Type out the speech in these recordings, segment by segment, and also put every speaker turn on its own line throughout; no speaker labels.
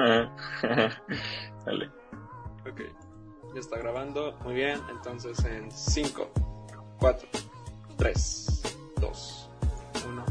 Dale.
Ok. Ya está grabando. Muy bien. Entonces en 5, 4, 3, 2, 1.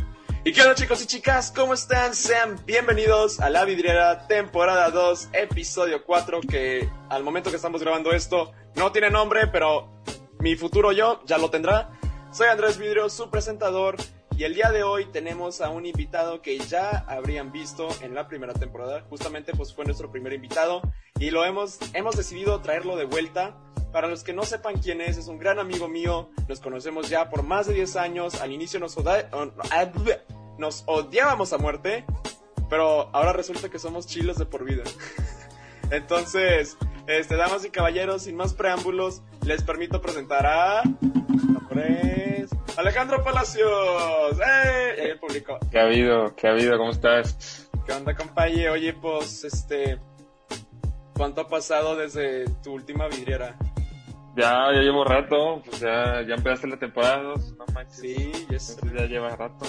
¿Y qué onda chicos y chicas? ¿Cómo están? Sean bienvenidos a La Vidriera, temporada 2, episodio 4, que al momento que estamos grabando esto no tiene nombre, pero mi futuro yo ya lo tendrá. Soy Andrés Vidrio, su presentador, y el día de hoy tenemos a un invitado que ya habrían visto en la primera temporada. Justamente pues fue nuestro primer invitado y lo hemos, hemos decidido traerlo de vuelta. Para los que no sepan quién es, es un gran amigo mío. Nos conocemos ya por más de 10 años. Al inicio nos, nos odiábamos a muerte, pero ahora resulta que somos chilos de por vida. Entonces, este, damas y caballeros, sin más preámbulos, les permito presentar a... Alejandro Palacios. ¡Eh! el público.
¿Qué ha habido? ¿Qué ha habido? ¿Cómo estás?
¿Qué onda, compañero? Oye, pues, este... ¿Cuánto ha pasado desde tu última vidriera?
Ya, ya llevo rato, pues ya, ya empezaste la temporada 2, no manches.
Sí,
ya lleva rato.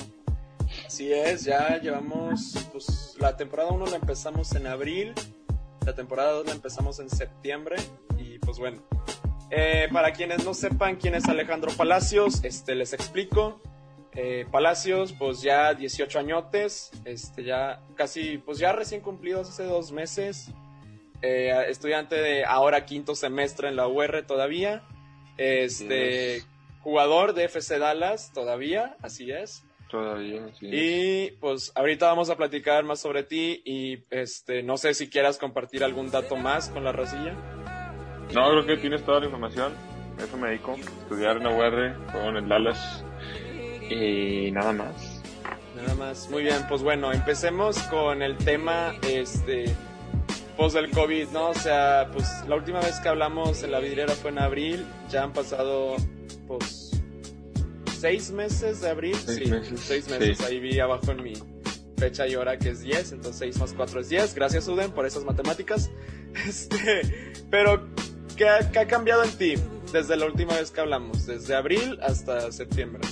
Así es, ya llevamos, pues la temporada 1 la empezamos en abril, la temporada 2 la empezamos en septiembre y pues bueno, eh, para quienes no sepan quién es Alejandro Palacios, este, les explico. Eh, Palacios, pues ya 18 añotes, este, ya casi, pues ya recién cumplidos hace dos meses. Eh, estudiante de ahora quinto semestre en la UR todavía. Este, jugador de FC Dallas todavía, así es.
Todavía, sí.
Y pues ahorita vamos a platicar más sobre ti y este, no sé si quieras compartir algún dato más con la racilla.
No, creo que tienes toda la información. Eso me dedico. Estudiar en la UR con el Dallas. Y nada más.
Nada más. Muy bien, pues bueno, empecemos con el tema este post del COVID, ¿no? O sea, pues la última vez que hablamos en la vidriera fue en abril. Ya han pasado, pues, seis meses de abril.
Seis
sí,
meses,
seis meses.
sí.
Ahí vi abajo en mi fecha y hora que es 10, entonces 6 más 4 es 10. Gracias, Uden, por esas matemáticas. Este, pero ¿Qué ha, ¿Qué ha, cambiado en ti desde la última vez que hablamos? Desde abril hasta septiembre.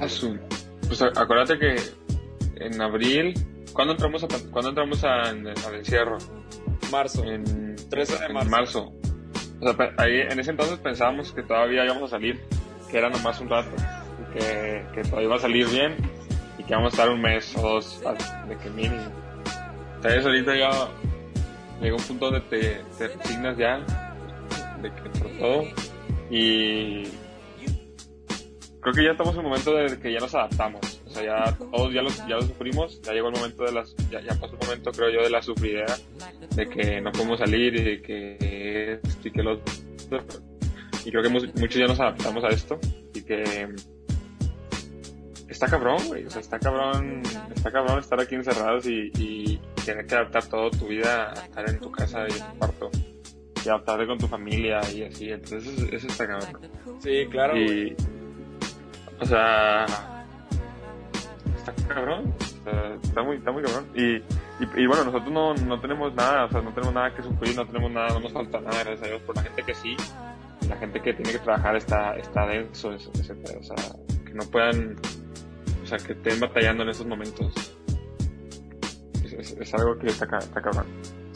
Azul. Pues acuérdate que en abril, ¿cuándo entramos a, ¿cuándo entramos a, al encierro?
Marzo.
En
13 de marzo.
En marzo. O sea, ahí, en ese entonces pensábamos que todavía íbamos a salir, que era nomás un rato, y que, que todavía iba a salir bien y que íbamos a estar un mes o dos de que mínimo. Entonces ahorita ya llega un punto donde te, te resignas ya de que todo. Y creo que ya estamos en el momento de que ya nos adaptamos. O sea ya todos ya lo, ya lo sufrimos. Ya llegó el momento de las ya, ya pasó el momento creo yo de la sufridera de que no podemos salir y de que y que los y creo que muchos ya nos adaptamos a esto. Y que está cabrón güey. O sea está cabrón está cabrón estar aquí encerrados y, y tener que adaptar toda tu vida a estar en tu casa y en tu cuarto y adaptarte con tu familia y así, entonces eso, está cabrón.
Sí, claro.
Y, o sea, está cabrón, o sea, está muy, está muy cabrón. Y, y, y, bueno, nosotros no, no tenemos nada, o sea, no tenemos nada que sufrir, no tenemos nada, no nos falta nada, gracias a Dios, por la gente que sí, la gente que tiene que trabajar está, está denso, ese, o sea, que no puedan, o sea, que estén batallando en esos momentos. Es, es, algo que está, está cabrón.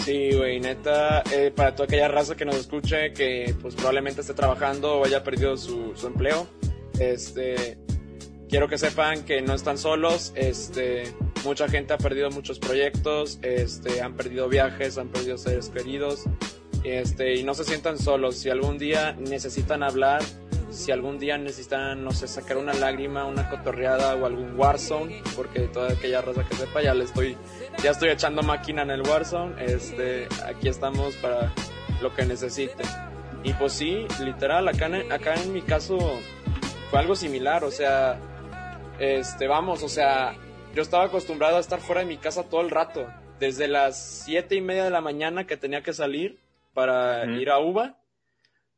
Sí, güey, neta, eh, para toda aquella raza que nos escuche, que pues probablemente esté trabajando o haya perdido su, su, empleo, este, quiero que sepan que no están solos, este, mucha gente ha perdido muchos proyectos, este, han perdido viajes, han perdido seres queridos, este, y no se sientan solos, si algún día necesitan hablar, si algún día necesitan, no sé, sacar una lágrima, una cotorreada o algún Warzone, porque toda aquella raza que sepa ya le estoy ya estoy echando máquina en el Warzone, este, aquí estamos para lo que necesiten. Y pues sí, literal, acá en, acá en mi caso fue algo similar, o sea, este, vamos, o sea, yo estaba acostumbrado a estar fuera de mi casa todo el rato, desde las siete y media de la mañana que tenía que salir para ir a UBA,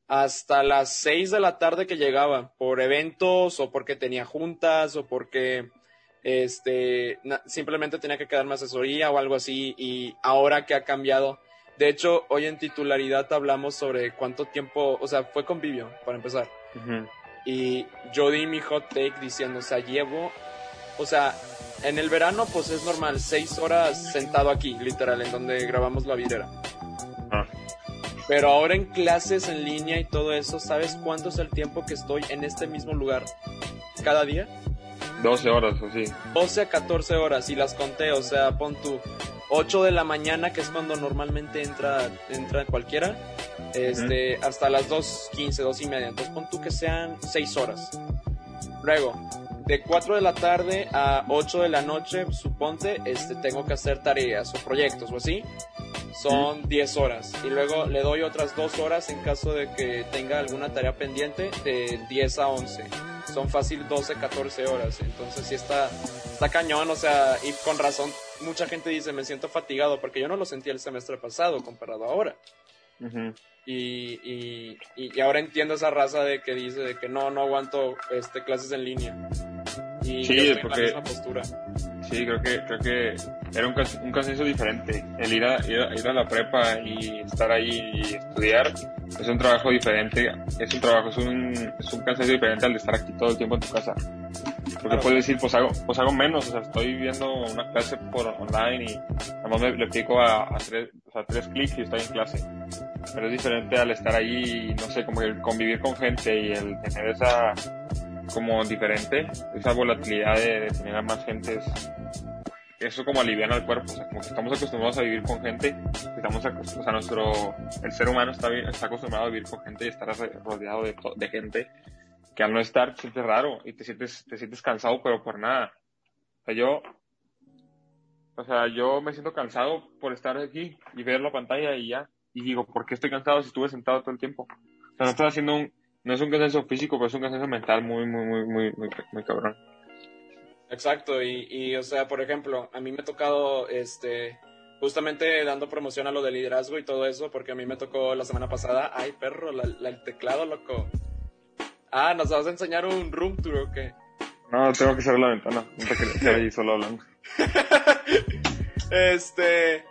hasta las 6 de la tarde que llegaba, por eventos o porque tenía juntas o porque este, simplemente tenía que quedarme asesoría o algo así y ahora que ha cambiado. De hecho, hoy en titularidad hablamos sobre cuánto tiempo, o sea, fue convivio, para empezar.
Uh -huh.
Y yo di mi hot take diciendo, o sea, llevo, o sea, en el verano, pues es normal, seis horas sentado aquí, literal, en donde grabamos la videra. Pero ahora en clases en línea y todo eso, ¿sabes cuánto es el tiempo que estoy en este mismo lugar cada día?
12 horas o sí.
12 a 14 horas y las conté, o sea, pon tú 8 de la mañana, que es cuando normalmente entra, entra cualquiera, este, hasta las 2.15, 2 y media. Entonces pon tú que sean 6 horas. Luego, de 4 de la tarde a 8 de la noche, suponte, este, tengo que hacer tareas o proyectos o así. Son 10 horas. Y luego le doy otras 2 horas en caso de que tenga alguna tarea pendiente de 10 a 11. Son fácil 12, 14 horas. Entonces sí está, está cañón, o sea, y con razón mucha gente dice me siento fatigado porque yo no lo sentí el semestre pasado comparado a ahora. Y, y, y ahora entiendo esa raza de que dice de que no, no aguanto este, clases en línea. Y
Sí,
yo estoy en
porque-
la misma postura.
Sí, creo que, creo que era un, un consenso diferente. El ir a, ir, a, ir a la prepa y estar ahí y estudiar es un trabajo diferente. Es un trabajo, es un, es un cansancio diferente al de estar aquí todo el tiempo en tu casa. Porque
Claro.
puedes decir, pues hago, pues hago menos. O sea, estoy viendo una clase por online y nada más me, le pico a, a tres, o sea, tres clics y estoy en clase. Pero es diferente al estar ahí y, no sé, como el convivir con gente y el tener esa, como diferente, esa volatilidad de, de tener a más gente es- eso como aliviana al cuerpo, o sea, como que estamos acostumbrados a vivir con gente, estamos o sea, nuestro, el ser humano está, está acostumbrado a vivir con gente y estar rodeado de, de gente, que al no estar te sientes raro y te sientes, te sientes cansado, pero por nada. O sea, yo, o sea, yo me siento cansado por estar aquí y ver la pantalla y ya, y digo, ¿por qué estoy cansado si estuve sentado todo el tiempo? O sea, no estoy haciendo un, no es un cansancio físico, pero es un cansancio mental muy, muy, muy, muy, muy, muy cabrón.
Exacto, y, y, o sea, por ejemplo, a mí me ha tocado, este, justamente dando promoción a lo de liderazgo y todo eso, porque a mí me tocó la semana pasada, ay perro, la- la- el teclado, loco. Ah, ¿nos vas a enseñar un room tour o qué?
No, tengo que cerrar la ventana, no te quedar ahí solo hablando.
Este,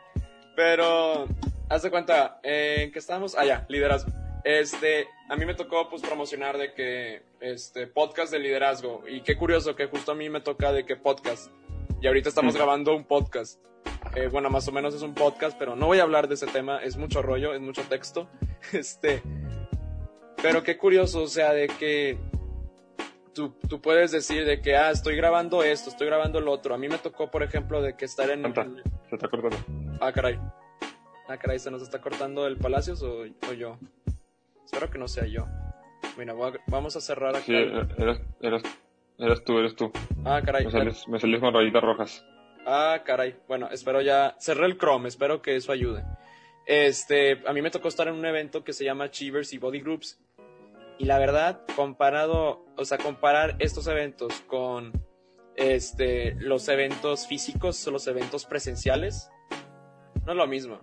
pero, haz de cuenta, eh, ¿en qué estamos? Ah, ya, liderazgo. Este, a mí me tocó pues promocionar de que, este, podcast de liderazgo. Y qué curioso que justo a mí me toca de que podcast. Y ahorita estamos
Mm.
grabando un podcast. Eh, bueno, más o menos es un podcast, pero no voy a hablar de ese tema. Es mucho rollo, es mucho texto. Este, pero qué curioso, o sea, de que tú, tú puedes decir de que, ah, estoy grabando esto, estoy grabando lo otro. A mí me tocó, por ejemplo, de que estar en...
Se está cortando.
Ah, caray. Ah, caray, ¿se nos está cortando el Palacios o, o yo? Espero que no sea yo. Mira, a- vamos a cerrar acá.
Sí,
el-
eres, eres, eres tú, eres tú.
Ah, caray.
Me sales, me sales con rayitas rojas.
Ah, caray. Bueno, espero ya. Cerré el Chrome, espero que eso ayude. Este, a mí me tocó estar en un evento que se llama Achievers y Body Groups. Y la verdad, comparado, o sea, comparar estos eventos con este, los eventos físicos o los eventos presenciales, no es lo mismo.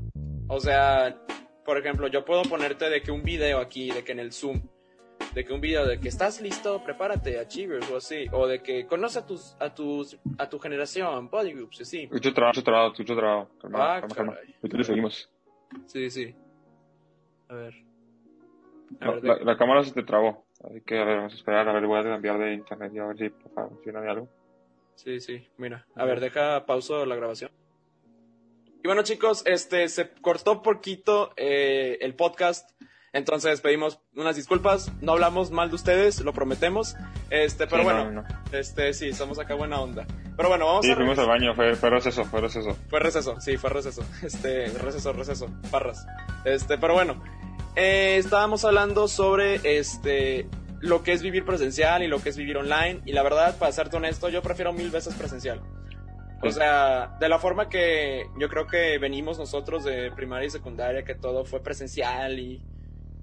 O sea, por ejemplo, yo puedo ponerte de que un video aquí, de que en el Zoom, de que un video de que estás listo, prepárate, Achievers o así, o de que conoce a tus, a tus, a tu generación, Body Groups, así.
Mucho trabajo, mucho trabajo, mucho trabajo. Calma,
Ah,
calma, calma. Ahorita le seguimos.
Sí, sí. A ver. A
No,
ver,
la,
de-
la cámara se te trabó. Así que, a ver, vamos a esperar. A ver, voy a cambiar de internet y a ver si funciona de algo.
Sí, sí, mira. A ver, deja pauso la grabación. Y bueno, chicos, este se cortó poquito eh, el podcast. Entonces pedimos unas disculpas. No hablamos mal de ustedes, lo prometemos. Este, pero
Sí,
bueno,
no, no.
este sí, somos acá buena onda. Pero bueno, vamos
Sí,
a
fuimos al baño, fue, fue receso, fue receso.
Fue receso, sí, fue receso. Este, receso, receso, parras. Este, pero bueno, eh, estábamos hablando sobre este lo que es vivir presencial y lo que es vivir online. Y la verdad, para serte honesto, yo prefiero mil veces presencial. O sea, de la forma que yo creo que venimos nosotros de primaria y secundaria, que todo fue presencial y,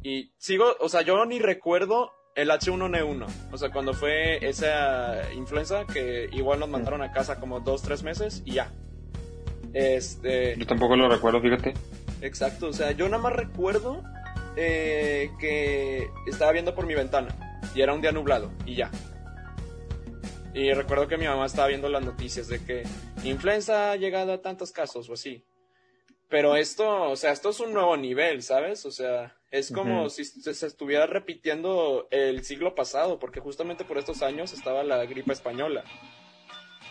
y sigo, o sea, yo ni recuerdo el H1N1, o sea, cuando fue esa influenza que igual nos mandaron a casa como dos, tres meses y ya. Este,
Yo tampoco lo recuerdo, fíjate.
exacto, o sea, yo nada más recuerdo eh, que estaba viendo por mi ventana y era un día nublado y ya. Y recuerdo que mi mamá estaba viendo las noticias de que influenza ha llegado a tantos casos o así. Pero esto, o sea, esto es un nuevo nivel, ¿sabes? O sea, es como si se, estuviera repitiendo el siglo pasado, porque justamente por estos años estaba la gripe española.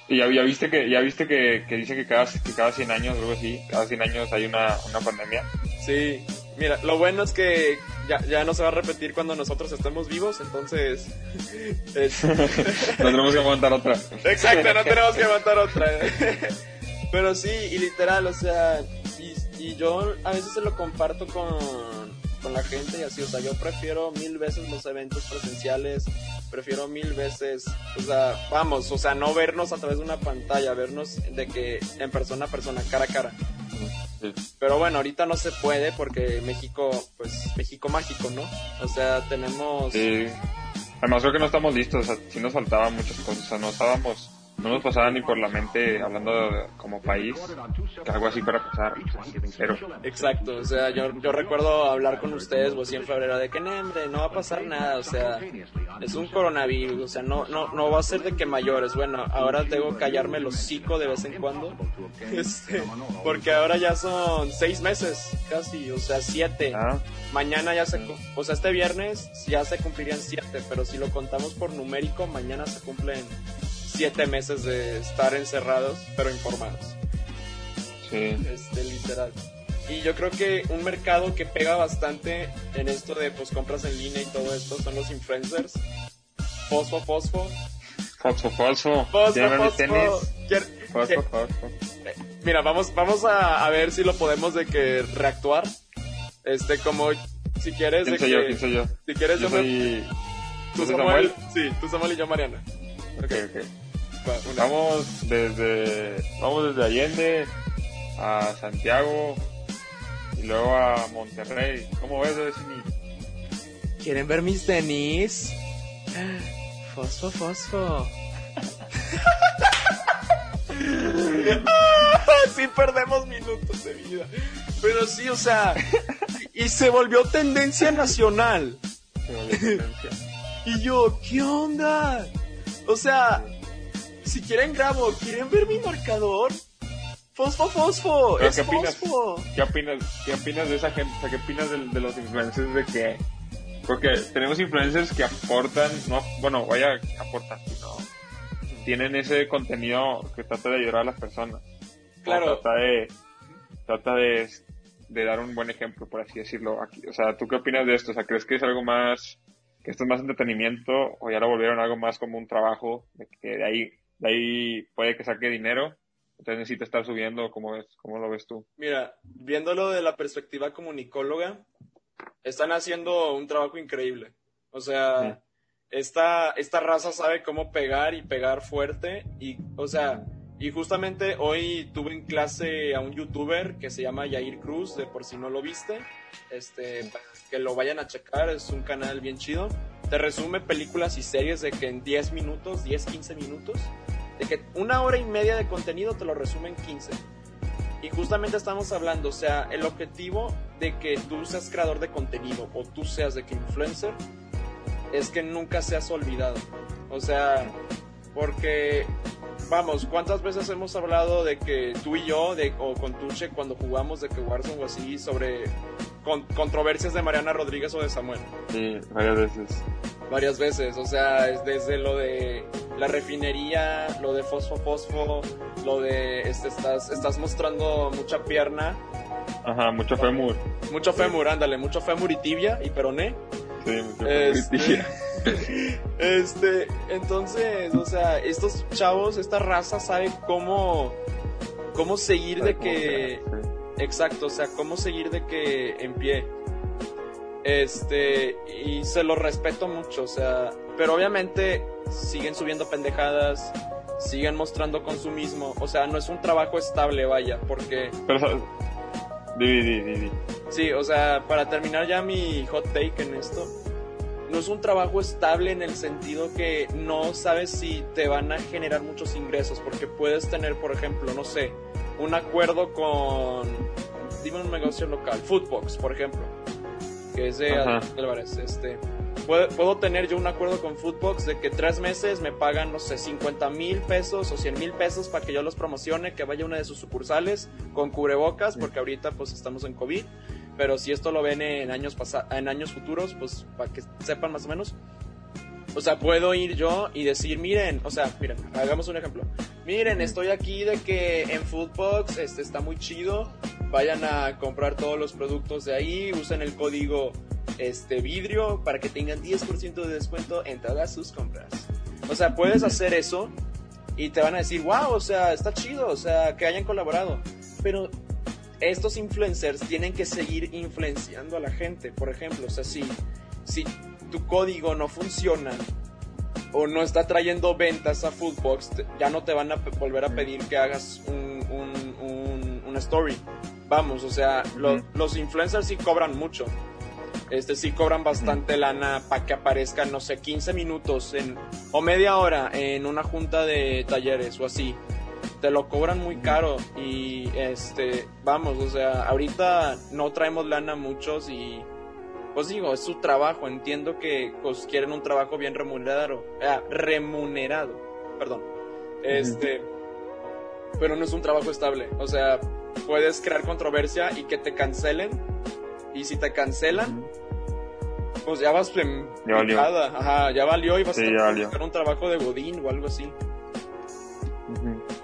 Y ya, ya viste que ya viste que, que dice que cada, que cada 100 años, algo así, cada 100 años hay una, una pandemia.
Sí, mira, lo bueno es que ya, ya no se va a repetir cuando nosotros estemos vivos, entonces... es-
No tenemos que aguantar otra.
Exacto, no tenemos que aguantar otra. Pero sí, y literal, o sea, y, y yo a veces se lo comparto con, con la gente y así, o sea, yo prefiero mil veces los eventos presenciales, prefiero mil veces, o sea, vamos, o sea, no vernos a través de una pantalla, vernos de que en persona a persona, cara a cara.
Sí.
Pero bueno, ahorita no se puede porque México, pues, México mágico, ¿no? O sea, tenemos...
Sí. Además creo que no estamos listos, o sea, sí nos faltaban muchas cosas, o sea, no estábamos, no nos pasaba ni por la mente, hablando de- como país, que algo así para pasar, cero.
Exacto, o sea, yo, yo recuerdo hablar con ustedes, vos en febrero, de que, "No, hombre, no va a pasar nada, o sea, es un coronavirus, o sea, no, no, no va a ser de que mayores, bueno, ahora tengo que callarme el hocico de vez en cuando, este, porque ahora ya son seis meses, casi, o sea, siete,
Ah,
mañana ya se, o sea, este viernes ya se cumplirían siete, pero si lo contamos por numérico, mañana se cumplen siete meses de estar encerrados, pero informados
sí.
este, literal. Y yo creo que un mercado que pega bastante en esto de pues compras en línea y todo esto son los influencers. Fosfo, fosfo.
Falso, falso.
Fosfo,
¿Quieren ver mis
fosfo. Quier-
Falso,
que-
falso.
Mira, vamos, vamos a, a ver si lo podemos de que reactuar. Este, como si quieres de
¿Quién soy
que.
yo? ¿Quién soy yo?
Si quieres
Yo
yo me-
soy...
tú
¿yo soy
Samuel. Sí, tú Samuel y yo Mariana.
Ok, ok. Vamos desde, vamos desde Allende a Santiago y luego a Monterrey. ¿Cómo ves, Destiny?
¿Quieren ver mis tenis? Fosfo, fosfo. sí perdemos minutos de vida. Pero sí, o sea, y se volvió tendencia nacional.
Se volvió tendencia.
Y yo, ¿qué onda? O sea, si quieren grabo, ¿quieren ver mi marcador? Fosfo, fosfo,
Pero
es
¿qué opinas?
fosfo.
¿Qué opinas, ¿Qué opinas de esa gente? O sea, ¿Qué opinas de, de los influencers de que... Porque tenemos influencers que aportan, no, bueno, vaya, aportan, sino tienen ese contenido que trata de ayudar a las personas. O
Claro.
Trata de, trata de, de dar un buen ejemplo, por así decirlo. Aquí, o sea, ¿tú qué opinas de esto? O sea, ¿crees que es algo más, que esto es más entretenimiento o ya lo volvieron algo más como un trabajo, de que de ahí, de ahí puede que saque dinero? Entonces necesita estar subiendo, ¿cómo ves? ¿Cómo lo ves tú?
Mira, viéndolo de la perspectiva comunicóloga, están haciendo un trabajo increíble. O sea, esta, esta raza sabe cómo pegar y pegar fuerte. Y, o sea, y justamente hoy tuve en clase a un youtuber que se llama Yair Cruz, de por si no lo viste. Este, para que lo vayan a checar, es un canal bien chido. Te resume películas y series de que en 10 minutos, 10, 15 minutos, de que una hora y media de contenido te lo resume en 15. Y justamente estamos hablando, o sea, el objetivo de que tú seas creador de contenido o tú seas de que influencer es que nunca seas olvidado. O sea, porque, vamos, ¿cuántas veces hemos hablado de que tú y yo, de, o con Tuche, cuando jugamos de que Warzone o así, sobre con- controversias de Mariana Rodríguez o de Samuel?
Sí, varias veces.
varias veces, o sea, es desde lo de la refinería, lo de fosfo fosfo, lo de este estás estás mostrando mucha pierna,
Ajá, mucho fémur.
mucho fémur, ándale, mucho fémur y tibia y peroné.
Sí,
Este, este, entonces, o sea, estos chavos, esta raza sabe cómo cómo seguir de que Exacto, o sea, cómo seguir de que en pie. Este, y se lo respeto mucho, o sea, pero obviamente siguen subiendo pendejadas, siguen mostrando consumismo, o sea, no es un trabajo estable, vaya, porque,
Pero, di.
sí, o sea, para terminar ya mi hot take en esto, no es un trabajo estable en el sentido que no sabes si te van a generar muchos ingresos, porque puedes tener, por ejemplo, no sé, un acuerdo con, dime un negocio local, Foodbox, por ejemplo, que es de
Ajá.
Álvarez, este, puedo, puedo tener yo un acuerdo con Foodbox de que tres meses me pagan, no sé, 50 mil pesos o 100 mil pesos para que yo los promocione, que vaya a una de sus sucursales con cubrebocas, porque ahorita pues estamos en COVID, pero si esto lo ven en años, en años futuros, pues para que sepan más o menos. O sea, puedo ir yo y decir, miren, o sea, miren, hagamos un ejemplo. Miren, estoy aquí de que en Foodbox este está muy chido. Vayan a comprar todos los productos de ahí, usen el código este vidrio para que tengan 10% de descuento en todas sus compras. O sea, puedes hacer eso y te van a decir, wow, o sea, está chido, o sea, que hayan colaborado. Pero estos influencers tienen que seguir influenciando a la gente. Por ejemplo, o sea, si, si tu código no funciona o no está trayendo ventas a Foodbox, ya no te van a volver a pedir que hagas un, un, una story. Vamos, o sea, los influencers sí cobran mucho. Este sí cobran bastante lana para que aparezcan, no sé, 15 minutos en, o media hora en una junta de talleres o así. Te lo cobran muy caro y este, vamos, o sea, ahorita no traemos lana muchos y pues digo, es su trabajo, entiendo que pues, quieren un trabajo bien remunerado, eh, remunerado, perdón. Este, pero no es un trabajo estable, o sea, puedes crear controversia y que te cancelen y si te cancelan, pues ya vas en
ya valió.
Ajá, ya valió y vas
a
buscar un trabajo de Godín o algo así.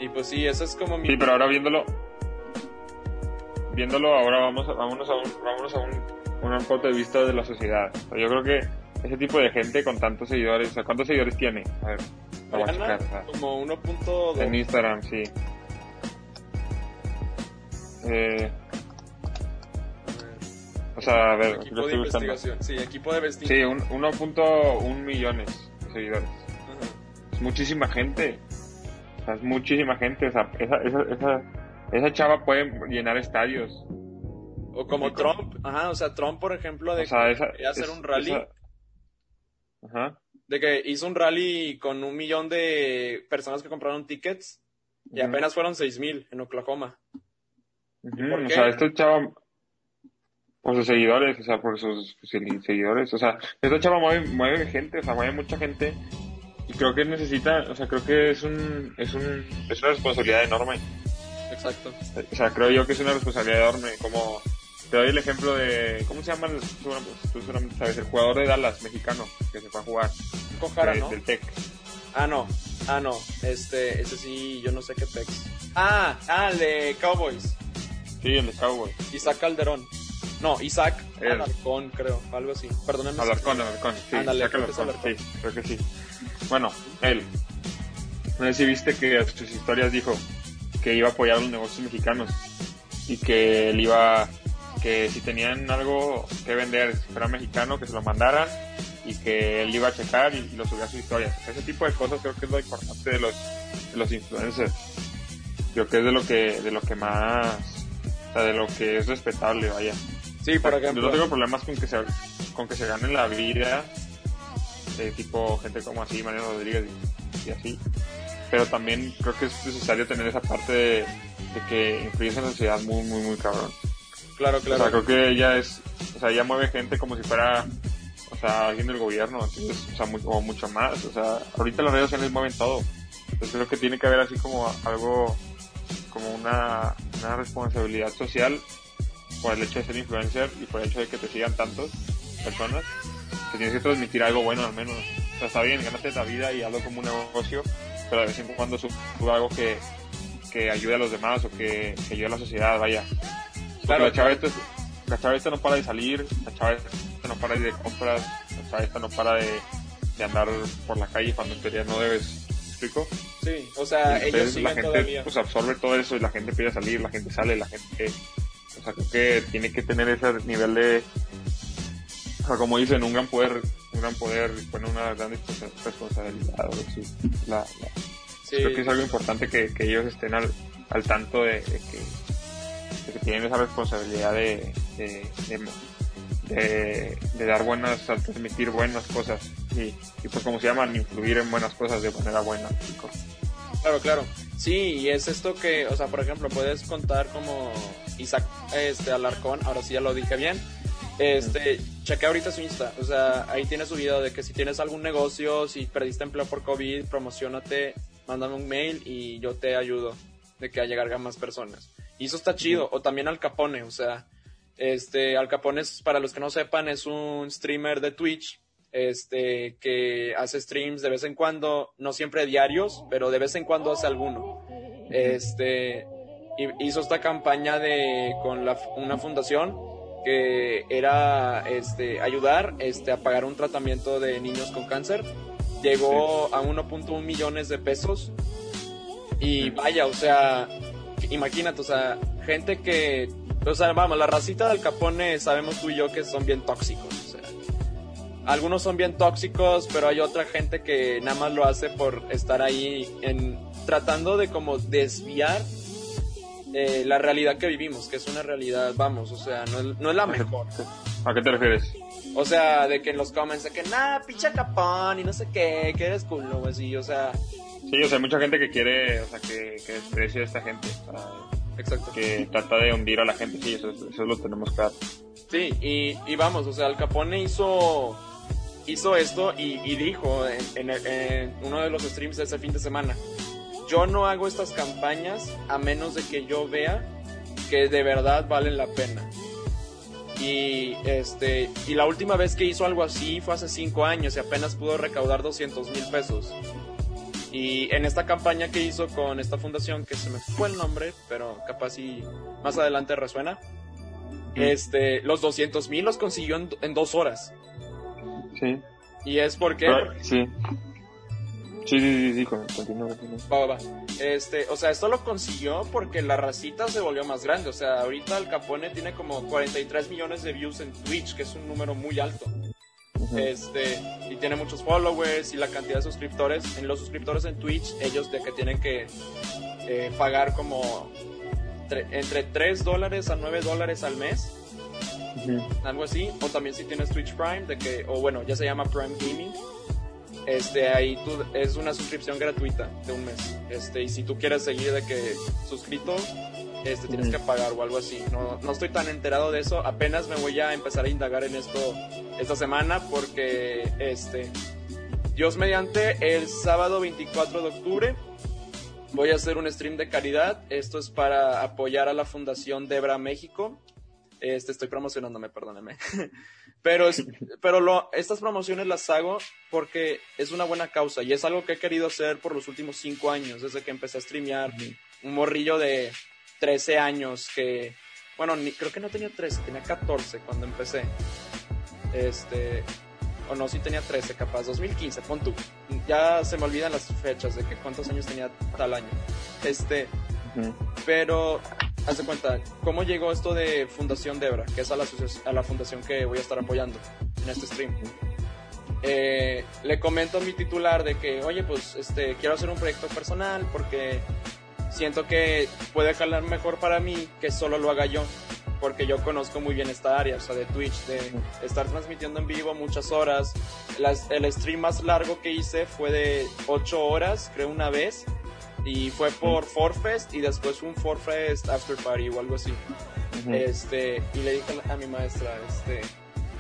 Y pues sí, eso es como mi...
Sí, pero ahora viéndolo, viéndolo ahora vamos a, vámonos a un, vámonos a un, un punto de vista de la sociedad. yo creo que ese tipo de gente con tantos seguidores, ¿cuántos seguidores tiene? A ver,
como 1.2.
En Instagram, sí. Eh, o sea, a ver,
equipo de investigación. Sí, equipo de investigación.
Sí, 1.1 millones de seguidores. Es muchísima gente. O sea, es muchísima gente. O sea, esa, esa, esa, esa chava puede llenar estadios.
O como Trump. Ajá, o sea, Trump, por ejemplo, de hacer un rally.
Ajá.
De que hizo un rally con un millón de personas que compraron tickets y apenas fueron 6.000 en Oklahoma.
O sea, este chava por sus seguidores, o sea, por sus seguidores, o sea, esta chava mueve, mueve gente, o sea, mueve mucha gente y creo que necesita, o sea, creo que es un, es un, es una responsabilidad enorme.
Exacto.
O sea, creo yo que es una responsabilidad enorme, como te doy el ejemplo de, ¿cómo se llama? Tú seguramente sabes, el jugador de Dallas, mexicano, que se fue a jugar.
Cojara, ¿no?
Del Tech.
Ah, no, ah, no, este, ese sí, yo no sé qué Tech. Ah, ah, el de Cowboys.
Sí, el de Cowboys.
Isaac Calderón. No, Isaac Alarcón, creo, algo así. Perdóname.
Alarcón, Alarcón, sí. Isaac Alarcón, sí, creo que sí. Bueno, él. No sé si viste que en sus historias dijo que iba a apoyar los negocios mexicanos y que él iba, que si tenían algo que vender, si fuera mexicano, que se lo mandaran y que él iba a checar y, lo subía a sus historias. Ese tipo de cosas creo que es lo importante de los, de los influencers. Creo que es de lo que, de lo que más, o sea, de lo que es respetable, vaya.
Sí, por ejemplo.
Yo no tengo problemas con que se, con que se ganen la vida, tipo gente como así, Mariano Rodríguez y, así. Pero también creo que es necesario tener esa parte de, que influye en la sociedad muy, muy, muy cabrón.
Claro, claro.
O sea, creo que ella es, o sea, ella mueve gente como si fuera, o sea, alguien del gobierno, entonces, o sea, o mucho más. O sea, ahorita las redes sociales mueven todo. Entonces creo que tiene que haber así como algo, como una, una responsabilidad social por el hecho de ser influencer y por el hecho de que te sigan tantas personas, que tienes que transmitir algo bueno al menos. O sea, está bien, gánate la vida y hazlo como un negocio, pero de vez en cuando suba algo que, que ayude a los demás o que, que ayude a la sociedad, vaya. Claro, la chava, esta, la chava esta no para de salir, la chava esta no para de ir de compras, la chava esta no para de, de andar por la calle cuando en teoría no debes. ¿Me explico?
Sí, o sea, ellos
la gente pues absorbe todo eso y la gente pide salir, la gente sale, la gente o sea, creo que tiene que tener ese nivel de, o sea, como dicen, un gran poder, un gran poder pone una gran responsabilidad. La, la, Creo que es algo importante que, que ellos estén al, al tanto de, que, de, que, tienen esa responsabilidad de, de, de, dar buenas, transmitir buenas cosas y, y, pues como se llaman, influir en buenas cosas de manera buena.
Claro, claro. Sí, y es esto que, o sea, por ejemplo, puedes contar como Isaac este, Alarcón, ahora sí ya lo dije bien. Este, cheque ahorita su Insta, o sea, ahí tiene su video de que si tienes algún negocio, si perdiste empleo por COVID, promocionate, mándame un mail y yo te ayudo de que a llegar a más personas. Y eso está chido, o también Al Capone, o sea, este, Al Capone, para los que no sepan, es un streamer de Twitch, este, que hace streams de vez en cuando, no siempre diarios, pero de vez en cuando hace alguno. Este, hizo esta campaña de, con la, una fundación que era este, ayudar este, a pagar un tratamiento de niños con cáncer. Llegó a 1.1 millones de pesos. Y vaya, o sea, imagínate, o sea, gente que, o sea, vamos, la racita del Capone sabemos tú y yo que son bien tóxicos. Algunos son bien tóxicos, pero hay otra gente que nada más lo hace por estar ahí en, tratando de como desviar eh, la realidad que vivimos, que es una realidad, vamos, o sea, no, no es la mejor.
¿A qué te refieres?
O sea, de que en los comments, de que, nah, pinche capón y no sé qué, que eres culo, o así, o sea.
Sí, o sea, hay mucha gente que quiere, o sea, que, que desprecia a esta gente.
Exacto.
Que trata de hundir a la gente, sí, eso, eso lo tenemos claro.
Sí, y, y vamos, o sea, el Capone hizo hizo esto y, y dijo en, en, en, uno de los streams de ese fin de semana, yo no hago estas campañas a menos de que yo vea que de verdad valen la pena. Y, este, y la última vez que hizo algo así fue hace cinco años y apenas pudo recaudar 200 mil pesos. Y en esta campaña que hizo con esta fundación, que se me fue el nombre, pero capaz y más adelante resuena, este, los 200 mil los consiguió en, en, dos horas.
Sí.
Y es porque...
Sí. Sí, sí, sí, sí, continúa, continúa.
Va, va, Este, o sea, esto lo consiguió porque la racita se volvió más grande. O sea, ahorita el Capone tiene como 43 millones de views en Twitch, que es un número muy alto. Uh -huh. Este, y tiene muchos followers y la cantidad de suscriptores. En los suscriptores en Twitch, ellos de que tienen que eh, pagar como entre 3 dólares a 9 dólares al mes. Uh -huh. Algo así. O también si tienes Twitch Prime, de que, o bueno, ya se llama Prime Gaming este ahí tú, es una suscripción gratuita de un mes este y si tú quieres seguir de que suscrito este tienes que pagar o algo así no, no estoy tan enterado de eso apenas me voy a empezar a indagar en esto esta semana porque este Dios mediante el sábado 24 de octubre voy a hacer un stream de caridad esto es para apoyar a la fundación Debra México este estoy promocionándome perdóneme pero es, pero lo, estas promociones las hago porque es una buena causa y es algo que he querido hacer por los últimos cinco años, desde que empecé a streamear. Uh -huh. Un morrillo de 13 años que, bueno, ni, creo que no tenía 13, tenía 14 cuando empecé. Este, o no, sí tenía 13, capaz, 2015, pon tú. Ya se me olvidan las fechas de que cuántos años tenía tal año. Este, uh -huh. pero haz de cuenta, ¿cómo llegó esto de Fundación Debra? Que es a la, a la fundación que voy a estar apoyando en este stream. Eh, le comento a mi titular de que, oye, pues este, quiero hacer un proyecto personal porque siento que puede jalar mejor para mí que solo lo haga yo. Porque yo conozco muy bien esta área, o sea, de Twitch, de estar transmitiendo en vivo muchas horas. Las, el stream más largo que hice fue de 8 horas, creo una vez y fue por Forfest y después un Forfest After Party o algo así. Uh -huh. Este, y le dije a mi maestra, este,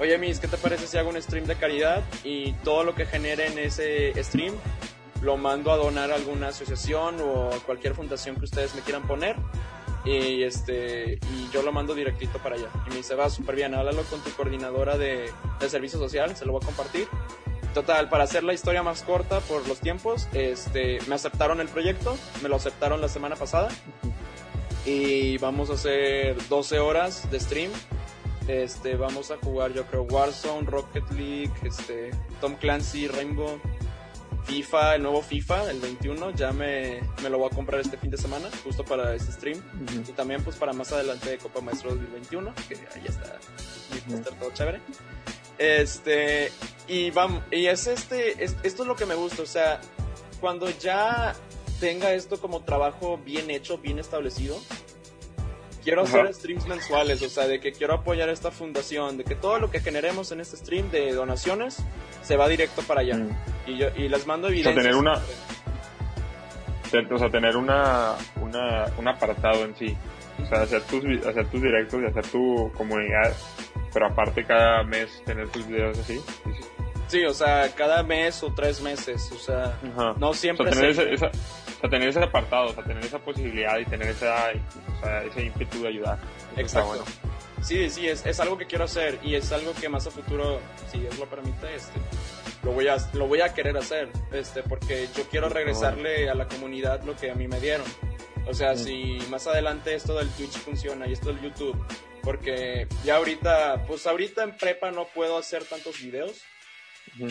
oye Miss, ¿qué te parece si hago un stream de caridad y todo lo que genere en ese stream lo mando a donar a alguna asociación o a cualquier fundación que ustedes me quieran poner? Y, este, y yo lo mando directito para allá. Y me dice, va súper bien, háblalo con tu coordinadora de, de servicio social, se lo voy a compartir. Total, para hacer la historia más corta por los tiempos, este, me aceptaron el proyecto, me lo aceptaron la semana pasada. Y vamos a hacer 12 horas de stream. Este, vamos a jugar yo creo Warzone, Rocket League, este, Tom Clancy, Rainbow, FIFA, el nuevo FIFA, el 21, ya me, me lo voy a comprar este fin de semana, justo para este stream. Uh -huh. Y también pues para más adelante de Copa Maestro 2021, que ahí está mi póster uh -huh. todo chévere. Este, y vamos, y es este, es, esto es lo que me gusta, o sea, cuando ya tenga esto como trabajo bien hecho, bien establecido, quiero hacer streams mensuales, o sea, de que quiero apoyar esta fundación, de que todo lo que generemos en este stream de donaciones se va directo para allá. Mm. Y yo y les mando evidencia.
O sea, tener una o sea, tener una, una un apartado en sí. O sea, hacer tus hacer tus directos y hacer tu comunidad pero aparte cada mes tener tus videos así.
Sí, o sea, cada mes o tres meses, o sea, Ajá. no siempre.
O sea, tener, esa, o sea, tener ese apartado, o sea, tener esa posibilidad y tener esa, o sea, ese ímpetu de ayudar.
Exacto. Bueno. Sí, sí, es, es algo que quiero hacer y es algo que más a futuro, si Dios lo permite, este, lo voy a, lo voy a querer hacer, este, porque yo quiero regresarle a la comunidad lo que a mí me dieron. O sea, si más adelante esto del Twitch funciona y esto del YouTube, porque ya ahorita, pues ahorita en prepa no puedo hacer tantos videos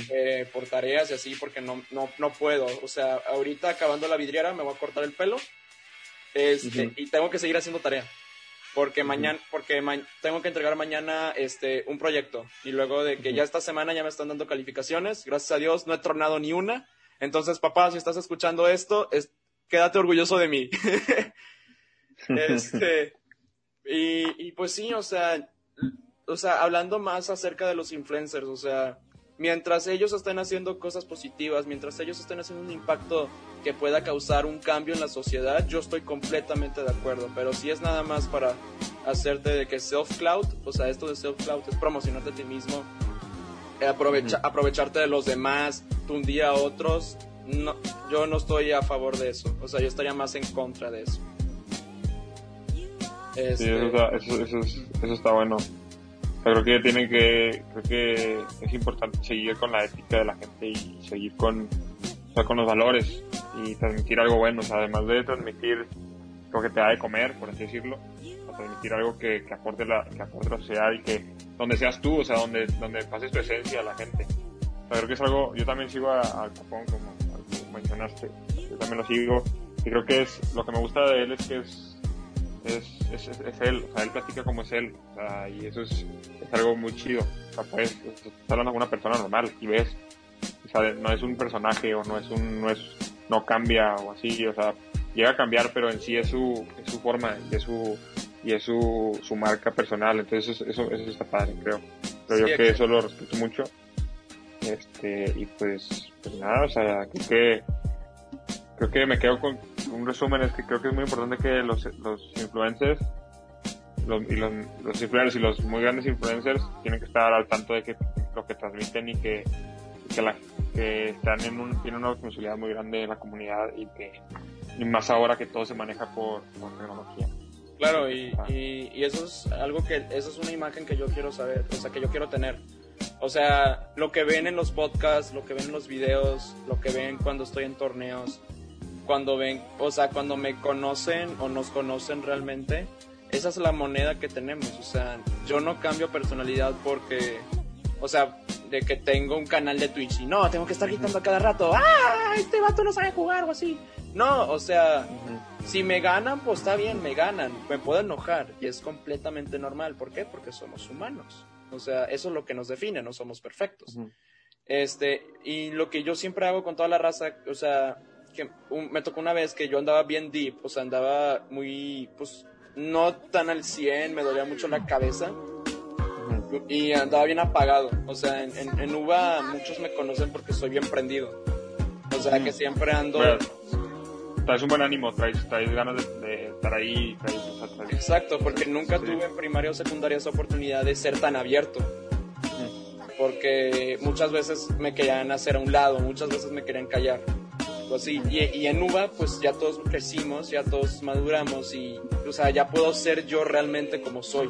eh, por tareas y así, porque no, no, no puedo. O sea, ahorita acabando la vidriera me voy a cortar el pelo. Este, y tengo que seguir haciendo tarea. Porque mañana porque tengo que entregar mañana este un proyecto. Y luego de que ya esta semana ya me están dando calificaciones gracias a Dios no he tronado ni una. Entonces papá si estás escuchando esto es, quédate orgulloso de mí. Este y, y pues sí o sea o sea hablando más acerca de los influencers o sea mientras ellos estén haciendo cosas positivas mientras ellos estén haciendo un impacto que pueda causar un cambio en la sociedad, yo estoy completamente de acuerdo. Pero si es nada más para hacerte de que self-cloud, o sea, esto de self-cloud es promocionarte a ti mismo, aprovecha, aprovecharte de los demás, tú un día a otros, no, yo no estoy a favor de eso. O sea, yo estaría más en contra de eso.
Sí, eso este está, eso, eso, está bueno. Creo que tiene que, creo que es importante seguir con la ética de la gente y seguir con, con los valores y transmitir algo bueno, o sea, además de transmitir lo que te da de comer, por así decirlo, o transmitir algo que, que aporte la, que aporte la sociedad y que donde seas tú, o sea, donde, donde pases tu esencia a la gente. O sea, creo que es algo, yo también sigo al Capón, como, mencionaste, yo también lo sigo, y creo que es, lo que me gusta de él es que es, es, es, es, él, o sea, él platica como es él, o sea, y eso es, es algo muy chido, o sea, pues, estás hablando con una persona normal y ves, o sea, no es un personaje o no es un, no es, no cambia o así, o sea, llega a cambiar, pero en sí es su, es su forma y es su, y es su, su marca personal, entonces eso, eso, está padre, creo. Pero yo que eso lo respeto mucho. Este, y pues, pues nada, o sea, creo que, creo que me quedo con un resumen, es que creo que es muy importante que los, los influencers, los, y los, los influencers y los muy grandes influencers tienen que estar al tanto de que lo que transmiten y que, que la, que están en un, tienen una responsabilidad muy grande en la comunidad y que y más ahora que todo se maneja por, tecnología.
Claro, y, y, eso es algo que, eso es una imagen que yo quiero saber, o sea, que yo quiero tener. O sea, lo que ven en los podcasts, lo que ven en los videos, lo que ven cuando estoy en torneos, cuando ven, o sea, cuando me conocen o nos conocen realmente, esa es la moneda que tenemos. O sea, yo no cambio personalidad porque o sea, de que tengo un canal de Twitch y no, tengo que estar gritando a cada rato, ¡ah! Este vato no sabe jugar o así. No, o sea, si me ganan, pues está bien, me ganan. Me puedo enojar y es completamente normal. ¿Por qué? Porque somos humanos. O sea, eso es lo que nos define, no somos perfectos. Este, y lo que yo siempre hago con toda la raza, o sea, que me tocó una vez que yo andaba bien deep, o sea, andaba muy, pues, no tan al 100, me dolía mucho la cabeza y andaba bien apagado. O sea, en, en, UVA muchos me conocen porque soy bien prendido. O sea, que siempre ando...
traes un buen ánimo, traes, ganas de, estar ahí.
Exacto, porque nunca tuve en primaria o secundaria esa oportunidad de ser tan abierto. Porque muchas veces me querían hacer a un lado, muchas veces me querían callar. Pues y, y, en UVA, pues ya todos crecimos, ya todos maduramos y, o sea, ya puedo ser yo realmente como soy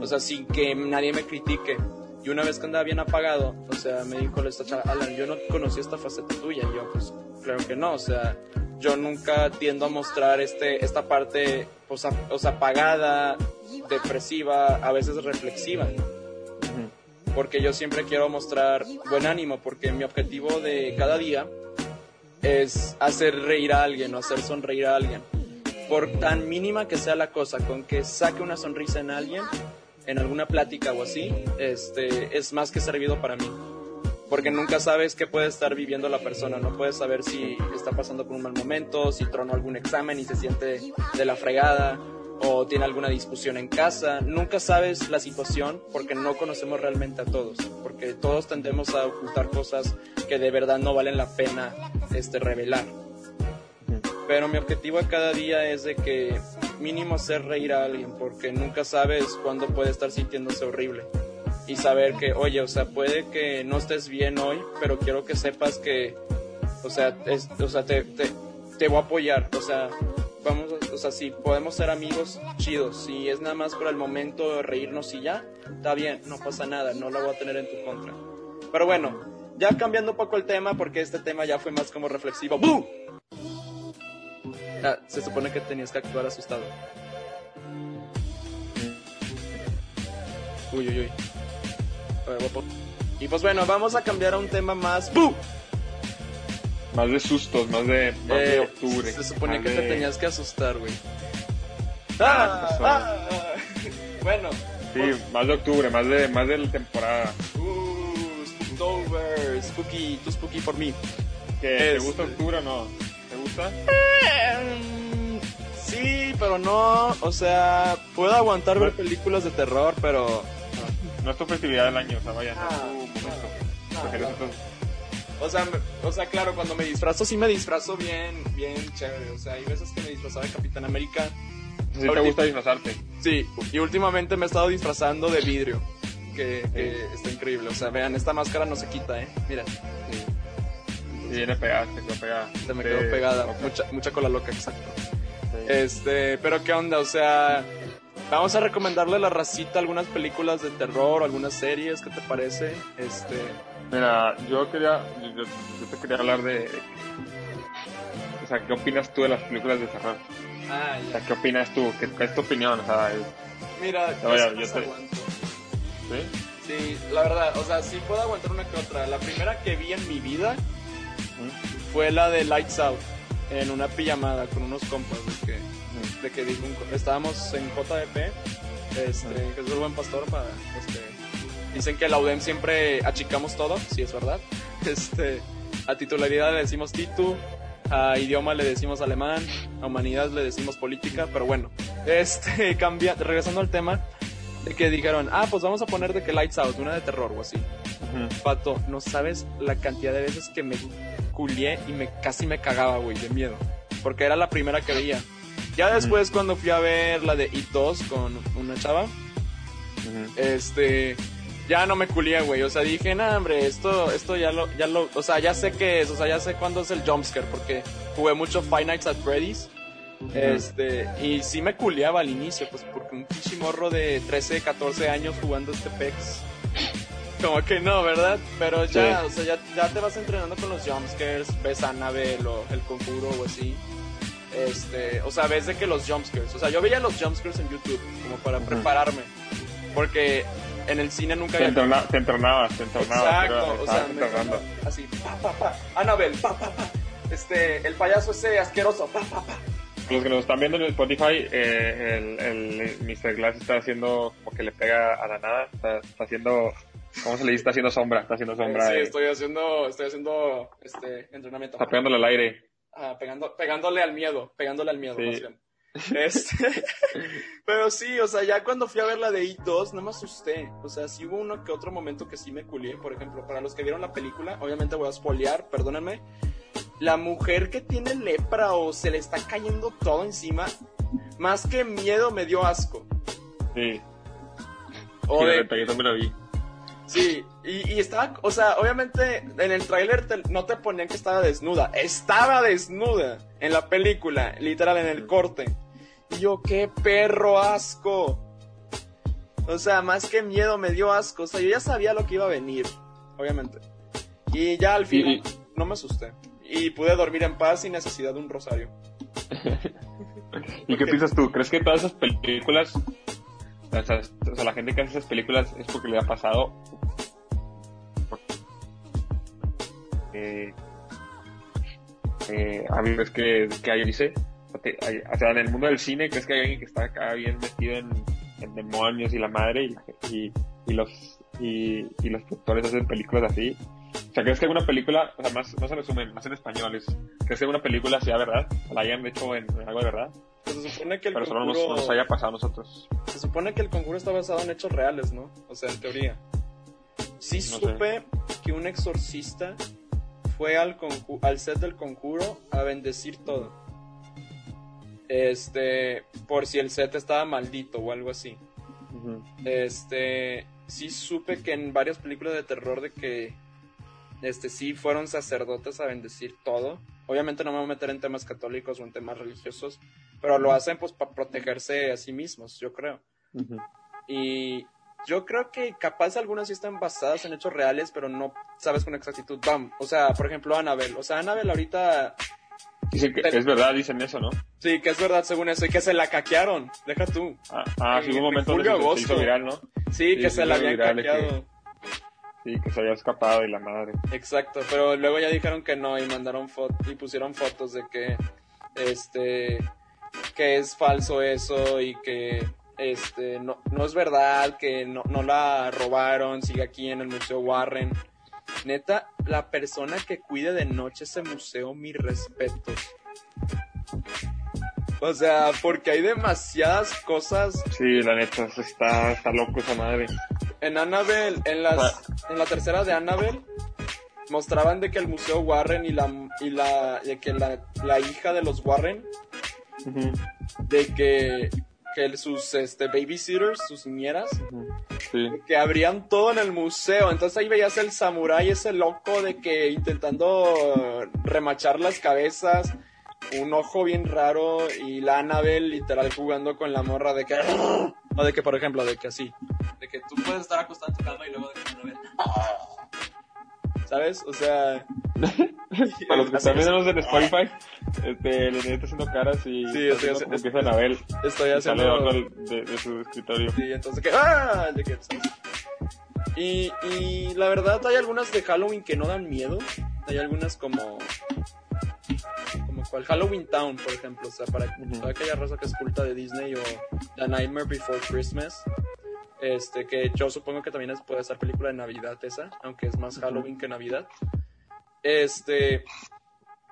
o sea, sin que nadie me critique. Y una vez que andaba bien apagado, o sea, me dijo esta chava, Alan, yo no conocí esta faceta tuya. Y yo, pues, claro que no, o sea, yo nunca tiendo a mostrar este, esta parte, o sea, apagada, depresiva, a veces reflexiva. Porque yo siempre quiero mostrar buen ánimo, porque mi objetivo de cada día es hacer reír a alguien o hacer sonreír a alguien. Por tan mínima que sea la cosa, con que saque una sonrisa en alguien, en alguna plática o así, este, es más que servido para mí. Porque nunca sabes qué puede estar viviendo la persona, no puedes saber si está pasando por un mal momento, si tronó algún examen y se siente de la fregada, o tiene alguna discusión en casa. Nunca sabes la situación porque no conocemos realmente a todos, porque todos tendemos a ocultar cosas que de verdad no valen la pena este, revelar. Pero mi objetivo a cada día es de que mínimo hacer reír a alguien, porque nunca sabes cuándo puede estar sintiéndose horrible. Y saber que, oye, o sea, puede que no estés bien hoy, pero quiero que sepas que, o sea, o sea te, te, te, voy a apoyar. O sea, vamos, o sea, si podemos ser amigos, chidos. Si es nada más por el momento reírnos y ya, está bien, no pasa nada, no lo voy a tener en tu contra. Pero bueno, ya cambiando un poco el tema, porque este tema ya fue más como reflexivo. ¡Bum! Ah, se supone que tenías que actuar asustado. Uy, uy, uy. Y pues bueno, vamos a cambiar a un tema más. ¡Bum!
Más de sustos, más de, más de
Eh,
octubre.
Se supone
más
que te tenías que asustar, güey.
Ah,
Ah,
pasó.
ah, bueno.
Sí, más de octubre, más de, más de la temporada.
Uh, Spooktober, Spooky, tú Spooky por mí.
¿Que ¿Te
Este-
gusta octubre o no? ¿Te gusta?
Mm, Sí, pero no, o sea, puedo aguantar ver películas de terror, pero...
No es tu festividad del año, o sea, vaya,
Ah,
momento.
no, no. O sea, me- o sea, claro, cuando me disfrazo, sí me disfrazo bien, bien chévere. O sea, hay veces que me disfrazaba de Capitán América.
Sí te gusta disfrazarte.
Sí, y últimamente me he estado disfrazando de vidrio, que, que está increíble. O sea, vean, esta máscara no se quita, ¿eh? Mira,
Sí. Y viene pegada, te quedó pegada.
se me quedó pegada, mucha, mucha cola loca, exacto.
sí.
Este, pero ¿qué onda? O sea, vamos a recomendarle a la racita algunas películas de terror, algunas series, ¿qué te parece? Este,
Mira, yo quería, yo, yo- te quería hablar de, o sea, ¿qué opinas tú de las películas de terror?
ah,
O sea, ¿qué opinas tú? ¿Qué, es tu opinión? O sea, es-
Mira,
ya,
yo
yo te-
aguanto.
¿sí?
Sí, la verdad, o sea, sí puedo aguantar una que otra. La primera que vi en mi vida
¿Mm?
fue la de Lights Out, en una pijamada con unos compas, de que,
¿Mm?
de que dijo un estábamos en JDP, este, que es el buen pastor para, este, dicen que la UDEM siempre achicamos todo, sí es verdad, este, a titularidad le decimos titu, a idioma le decimos alemán, a humanidad le decimos política, pero bueno, este, cambia, regresando al tema, de que dijeron, ah, pues vamos a poner de que Lights Out, una de terror o así. Pato, no sabes la cantidad de veces que me culié y me casi me cagaba, güey, de miedo. Porque era la primera que veía. Ya después, cuando fui a ver la de It 2 con una chava,
Ujú.
este. Ya no me culié, güey. O sea, dije, nah, hombre, esto, esto ya lo, ya lo. O sea, ya sé qué es. O sea, ya sé cuándo es el jumpscare. Porque jugué mucho Five Nights at Freddy's. Este, y sí me culiaba al inicio, pues porque un pinche morro de 13, 14 años jugando este PEX. Como que no, ¿verdad? Pero ya,
Sí.
o sea, ya, ya te vas entrenando con los jumpscares, ves Annabelle o el conjuro o así. Este, o sea, ves de que los jumpscares, o sea, yo veía los jumpscares en YouTube como para prepararme. Porque en el cine nunca
Te,
había
entrena- te entrenabas, te entrenabas.
Exacto,
pero
o sea, me
entrenando.
así, pa, pa, pa, Annabelle, pa, pa, pa, este, el payaso ese asqueroso, pa, pa, pa.
Los que nos están viendo en Spotify, eh, el, el Mr. Glass está haciendo como que le pega a la nada. Está, está haciendo, ¿cómo se le dice? Está haciendo sombra. Está haciendo sombra.
sí,
eh,
estoy haciendo, estoy haciendo, este, entrenamiento.
Está pegándole al aire.
Ah, pegando, pegándole al miedo, pegándole al miedo,
Sí.
más bien. Este, pero sí, o sea, ya cuando fui a ver la de It 2, no me asusté. O sea, sí hubo uno que otro momento que sí me culié. Por ejemplo, para los que vieron la película, obviamente voy a spoilear, perdónenme. La mujer que tiene lepra o se le está cayendo todo encima, más que miedo me dio asco.
Sí.
O
Sí,
de-
neta, yo también lo vi.
Sí, y, y estaba, o sea, obviamente en el tráiler no te ponían que estaba desnuda, estaba desnuda en la película, literal en el corte. Y yo, qué perro asco. O sea, más que miedo me dio asco, o sea, yo ya sabía lo que iba a venir, obviamente. Y ya al final
Y-
no me asusté. Y pude dormir en paz sin necesidad de un rosario.
¿Y qué piensas tú? ¿Crees que todas esas películas, o sea, o sea, la gente que hace esas películas es porque le ha pasado? Eh, eh, a mí es que, que hay, dice, o sea, en el mundo del cine, ¿crees que hay alguien que está acá bien metido en, en demonios y la madre y, la- y, y los y, y los productores hacen películas así? O sea, ¿crees que alguna película, o sea, más, más en resumen, más en español, es, ¿crees que alguna película sea verdad? ¿O la hayan hecho en, en algo de verdad?
Pues se supone que el
Pero solo nos, haya pasado a nosotros.
Se supone que el conjuro está basado en hechos reales, ¿no? O sea, en teoría. Sí supe que un exorcista fue al, al set del conjuro a bendecir todo. Este, por si el set estaba maldito o algo así. Este, sí supe que en varias películas de terror de que este sí fueron sacerdotes a bendecir todo. Obviamente no me voy a meter en temas católicos o en temas religiosos, pero lo hacen pues para protegerse a sí mismos, yo creo. Y yo creo que capaz algunas sí están basadas en hechos reales, pero no sabes con exactitud. Bam. O sea, por ejemplo, Annabelle. O sea, Annabelle ahorita.
Dicen que es verdad, dicen eso, ¿no?
Sí, que es verdad según eso. Y que se la caquearon. Deja tú.
Ah, ah sí, hubo un momento se, hizo viral, ¿no?
Sí, que se, la habían caqueado.
Sí, que se había escapado y la madre.
Exacto, pero luego ya dijeron que no y mandaron fotos y pusieron fotos de que este que es falso eso y que este no, no es verdad, que no, no la robaron, sigue aquí en el Museo Warren. Neta, la persona que cuide de noche ese museo, mi respeto. O sea, porque hay demasiadas cosas.
Sí, la neta, está, está loco esa madre.
En Annabelle, en, las, en la tercera de Annabelle, mostraban de que el Museo Warren y la, y la, de que la, la hija de los Warren, de que, que sus este, babysitters, sus niñeras, que abrían todo en el museo. Entonces ahí veías el samurái ese loco de que intentando remachar las cabezas un ojo bien raro y la Annabelle literal jugando con la morra de que... O de que, por ejemplo, de que así. De que tú puedes estar acostado en tu cama y luego de que Annabelle... ¿Sabes? O sea...
Para los que están viendo en Spotify, este, le está haciendo caras y
sí, estoy haciendo,
empieza Anabel.
Estoy haciendo...
de, de, su escritorio.
Sí, entonces que... ¡Ah! Y, y la verdad hay algunas de Halloween que no dan miedo. Hay algunas como cual Halloween Town, por ejemplo, o sea, para toda aquella raza que es culta de Disney o The Nightmare Before Christmas, este, que yo supongo que también es, puede ser película de Navidad esa, aunque es más Halloween que Navidad. Este,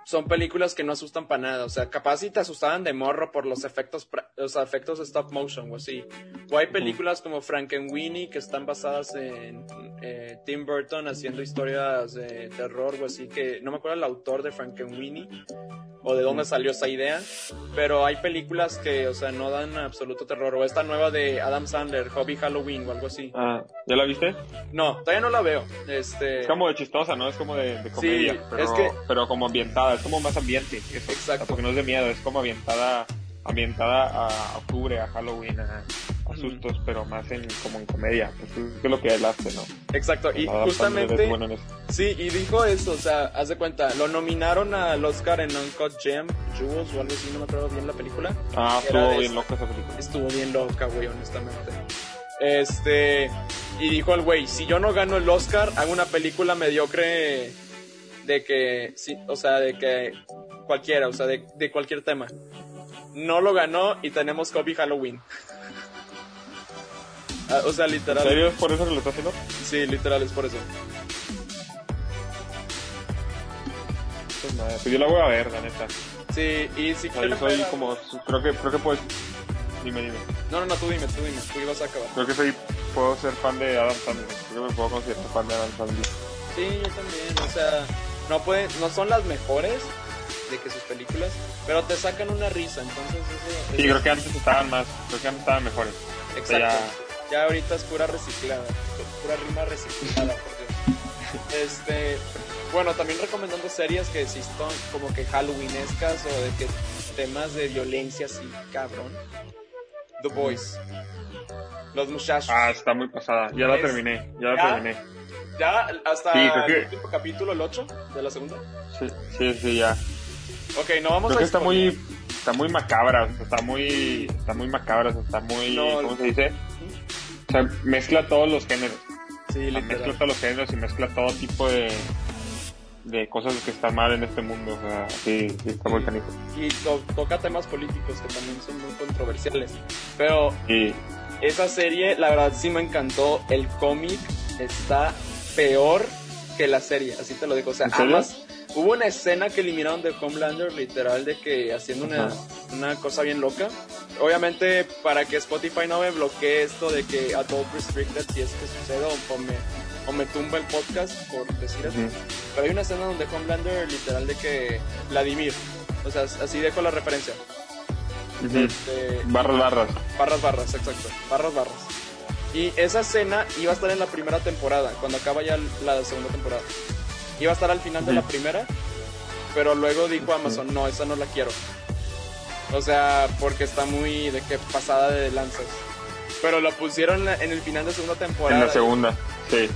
son películas que no asustan para nada. O sea, capaz si te asustaban de morro por los efectos, los efectos stop motion o así. O hay películas como Frankenweenie que están basadas en eh, Tim Burton haciendo historias de terror o así que no me acuerdo el autor de Frankenweenie o de dónde salió esa idea, pero hay películas que, o sea, no dan absoluto terror. O esta nueva de Adam Sandler, Hobby Halloween o algo así.
Ah, ¿ya la viste?
No, todavía no la veo. Este...
Es como de chistosa, ¿no? Es como de, comedia, pero, pero como ambientada, es como más ambiente. Exacto. Porque no es de miedo, es como ambientada, ambientada a octubre, a Halloween, a sustos, pero más en como en comedia, pues es lo que él hace, ¿no?
Exacto, y justamente sí, y dijo eso, o sea, haz de cuenta, lo nominaron al Oscar en Uncut Gem, Jewels o algo así, no me acuerdo bien la película.
Ah, estuvo bien loca esa película.
Estuvo bien loca, güey, honestamente. Este, y dijo el güey, si yo no gano el Oscar, hago una película mediocre de que, sí, o sea, de que cualquiera, o sea, de, de cualquier tema. No lo ganó y tenemos Kobe Halloween. Ah, o sea, literal.
¿En serio es por eso que lo está haciendo?
Sí, literal es por eso.
Pues nada, pues yo la voy a ver, la neta.
Sí, y si
o sea, yo soy como, creo que, creo que puedes, dime, dime.
No, no, no, tú dime, tú dime, tú ibas a acabar.
Creo que soy, puedo ser fan de Adam Sandler, creo que me puedo considerar fan de Adam Sandler.
Sí, yo también, o sea, no pueden, no son las mejores de que sus películas, pero te sacan una risa, entonces eso...
Sí, creo que antes estaban más, creo que antes estaban mejores.
Exacto. Ya ahorita es pura reciclada, pura rima reciclada, por Dios. Este, bueno, también recomendando series que son como que Halloweenescas o de que temas de violencia así, cabrón. The Boys. Los muchachos.
Ah, está muy pasada. Ya la terminé, ya la terminé.
¿Ya? ¿Hasta el último capítulo, el 8 de la segunda?
Sí, sí, sí, ya.
Ok, no vamos
creo
a...
Que está muy, está muy macabra, está muy, está muy macabra, está muy, ¿cómo se dice? O sea, mezcla todos los géneros.
Sí,
mezcla todos los géneros y mezcla todo tipo de, de cosas que están mal en este mundo. O sea, sí, sí está muy canijo.
Y toca temas políticos que también son muy controversiales. Pero esa serie, la verdad, sí me encantó. El cómic está peor que la serie, así te lo digo. O sea, además Hubo una escena que eliminaron de Homelander, literal, de que haciendo una, una cosa bien loca. Obviamente, para que Spotify no me bloquee esto de que Adult Restricted, si es que sucede, o me, o me tumba el podcast, por decir así. Pero hay una escena donde Homelander, literal, de que Vladimir, o sea, así dejo la referencia.
Este, barras, barras.
Barras, barras, exacto. Barras, barras. Y esa escena iba a estar en la primera temporada, cuando acaba ya la segunda temporada. Iba a estar al final de la primera, pero luego dijo Amazon, no, esa no la quiero. O sea, porque está muy de que pasada de lanzas. pero lo pusieron en el final de segunda temporada.
En la segunda, sí.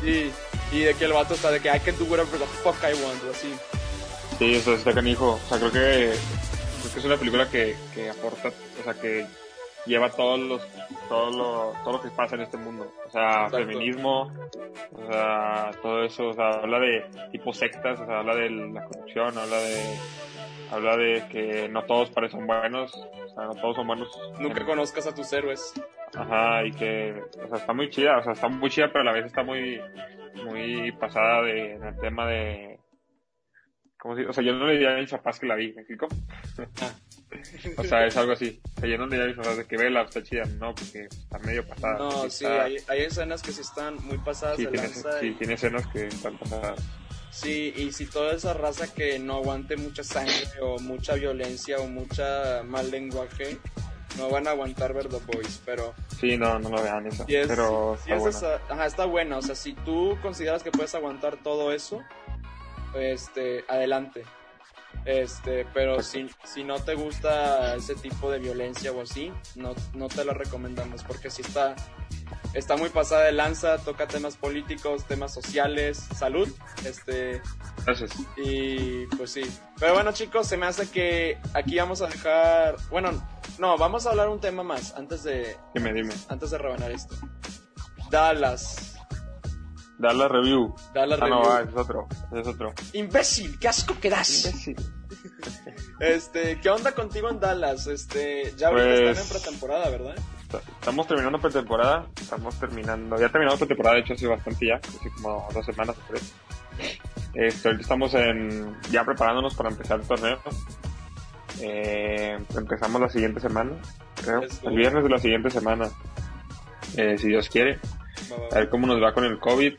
Y, y de que el vato está de que I can do whatever the fuck I want, o así.
Sí, eso está canijo. O sea, creo que, creo que es una película que, que aporta, o sea, que lleva todos los, todo lo, todo lo que pasa en este mundo. O sea,
Exacto.
feminismo, o sea, todo eso, o sea, habla de tipo sectas, o sea, habla de la corrupción, habla de, habla de que no todos parecen buenos, o sea, no todos son buenos.
Nunca
en-
conozcas a tus héroes.
Ajá, y que, o sea, está muy chida, o sea, está muy chida, pero a la vez está muy, muy pasada de, en el tema de, ¿cómo se dice? O sea, yo no le diría a mis papás que la vi, ¿me explico? O sea, es algo así. O sea, yo no le diría a mis papás de que vela, está chida, no, porque está medio pasada.
No, sí,
está-
hay, hay escenas que sí están muy pasadas
sí,
de
tiene,
lanza.
sí,
y-
tiene escenas que están pasadas.
Sí, y si toda esa raza que no aguante mucha sangre o mucha violencia o mucha mal lenguaje, no van a aguantar ver The Boys, pero
Sí, no, no lo vean eso.
si es,
pero
si
está
es
buena.
esa- ajá, está buena, o sea, si tú consideras que puedes aguantar todo eso, este, adelante. Este, pero si, si no te gusta ese tipo de violencia o así, no, no te la recomendamos porque si está, está muy pasada de lanza, toca temas políticos, temas sociales, salud, este,
Gracias.
y pues sí. Pero bueno, chicos, se me hace que aquí vamos a dejar. Bueno, no, vamos a hablar un tema más antes de,
Dime, dime.
antes de rebanar esto. Dallas.
Dar la review. Ah, no, ah, es otro. es otro.
Imbécil, qué asco que das.
Imbécil.
Este, ¿qué onda contigo en Dallas? Este, ya ahorita
Pues-
están en pretemporada, ¿verdad?
Estamos terminando pretemporada, estamos terminando, ya terminamos pretemporada, de hecho hace bastante ya, hace como dos semanas o tres. Este, ahorita estamos en, ya preparándonos para empezar el torneo. Eh, empezamos la siguiente semana, creo, el viernes de la siguiente semana, eh, si Dios quiere, a ver cómo nos va con el COVID.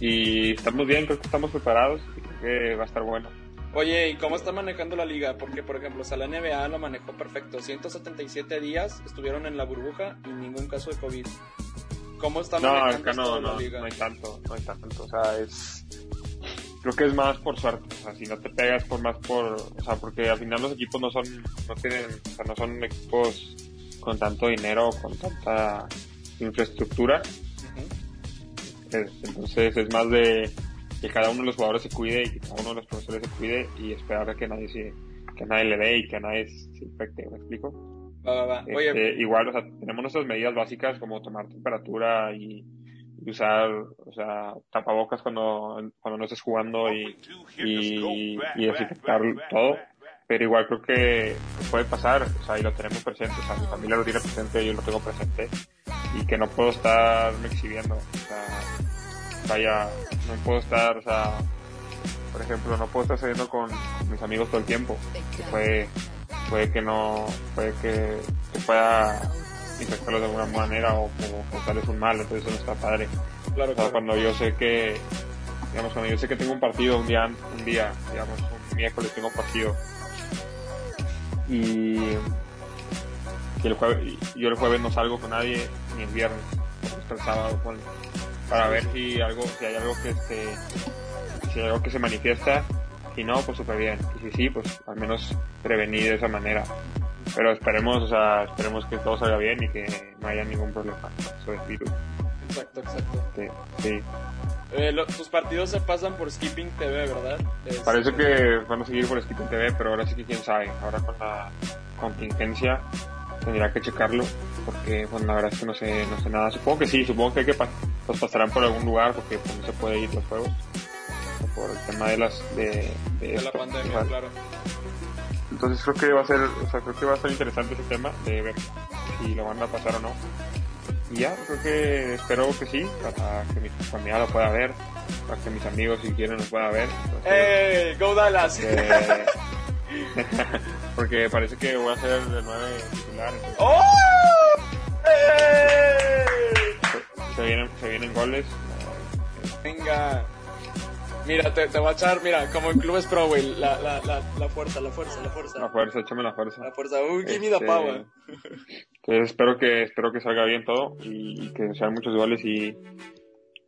Y estamos bien, creo que estamos preparados y creo que va a estar bueno.
Oye, ¿y cómo está manejando la liga? Porque, por ejemplo, o sea, la NBA lo manejó perfecto. 177 días estuvieron en la burbuja y ningún caso de COVID. ¿Cómo está
No,
manejando
acá
esto
no,
la
no,
liga?
no hay tanto, no hay tanto, o sea, es, creo que es más por suerte, o sea, si no te pegas por más por, o sea, porque al final los equipos no son, no tienen, o sea, no son equipos con tanto dinero, con tanta infraestructura, entonces es más de que cada uno de los jugadores se cuide y que cada uno de los profesores se cuide y esperar a que nadie se, que nadie le dé y que nadie se infecte, ¿me explico?
Va, va, va. Oye,
Este, igual, o sea, tenemos nuestras medidas básicas como tomar temperatura y, y usar, o sea, tapabocas cuando, cuando no estés jugando y, y, y desinfectar todo. Pero igual creo que puede pasar, o sea, y lo tenemos presente, o sea, mi familia lo tiene presente, yo lo tengo presente, y que no puedo estarme exhibiendo, o sea, vaya, no puedo estar, o sea, por ejemplo, no puedo estar saliendo con mis amigos todo el tiempo, que puede, puede que no, puede que, que pueda infectarlos de alguna manera o, o causarles un mal, entonces eso no está padre.
claro,
O sea,
claro.
cuando yo sé que, digamos, cuando yo sé que tengo un partido un día, un día, digamos, un miércoles tengo un partido y, y el jueves, yo el jueves no salgo con nadie ni el viernes, hasta el sábado, ponle, para ver si algo, si hay algo que este, si hay algo que se manifiesta, si no, pues súper bien, y si sí, pues al menos prevenir de esa manera. Pero esperemos, o sea, esperemos que todo salga bien y que no haya ningún problema sobre el virus.
Exacto, exacto.
Sí, sí.
Eh, lo- tus partidos se pasan por Skipping TV, ¿verdad? Este,
Parece que van a seguir por Skipping TV, pero ahora sí que quién sabe. Ahora con la contingencia tendría que checarlo, porque bueno, la verdad es que no sé, no sé nada. Supongo que sí, supongo que, hay que los pasarán por algún lugar, porque pues, no se puede ir los juegos. Por el tema de las de, de
De la pandemia, claro.
Entonces creo que va a ser, o sea, creo que va a ser interesante ese tema de ver si lo van a pasar o no. Y ya, creo que espero que sí, para que mi familia lo pueda ver, para que mis amigos si quieren lo puedan ver. Entonces,
¡Eh! ¡Go Dallas!
porque parece que voy a ser de nueve titular. entonces
¡Oh! ¡Eh!
se, vienen, se vienen goles.
Venga. Mira, te, te voy a echar, mira, como en clubes pro, güey, la, la, la, la fuerza, la fuerza, la fuerza.
La fuerza, échame la fuerza.
La fuerza. Uy, give me the
Este,
power.
Entonces espero que, espero que salga bien todo y, y que sean muchos goles y,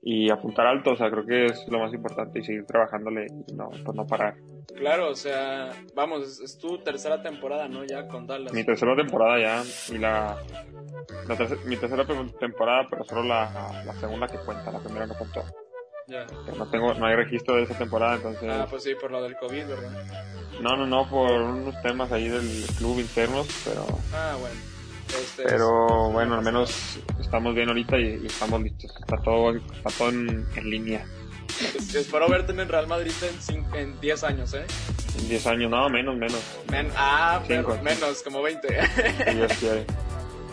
y apuntar alto. O sea, creo que es lo más importante y seguir trabajándole y no, pues no parar.
Claro, o sea, vamos, es, tu tercera temporada, ¿no? Ya con Dallas.
Mi tercera temporada ya y la, mi tercera temporada, pero solo la, la, segunda que cuenta, la primera no contó. Ya. no tengo, no hay registro de esa temporada, entonces.
Ah, pues sí, por lo del COVID, ¿verdad?
No, no, no, por unos temas ahí del club internos, pero.
Ah, bueno.
Este pero bueno, al menos estamos bien ahorita y, estamos listos. Está todo, está todo en, línea.
espero verte en Real Madrid en 10 años, ¿eh?
En 10 años, no, menos, menos.
ah, menos, como 20.
Dios quiere.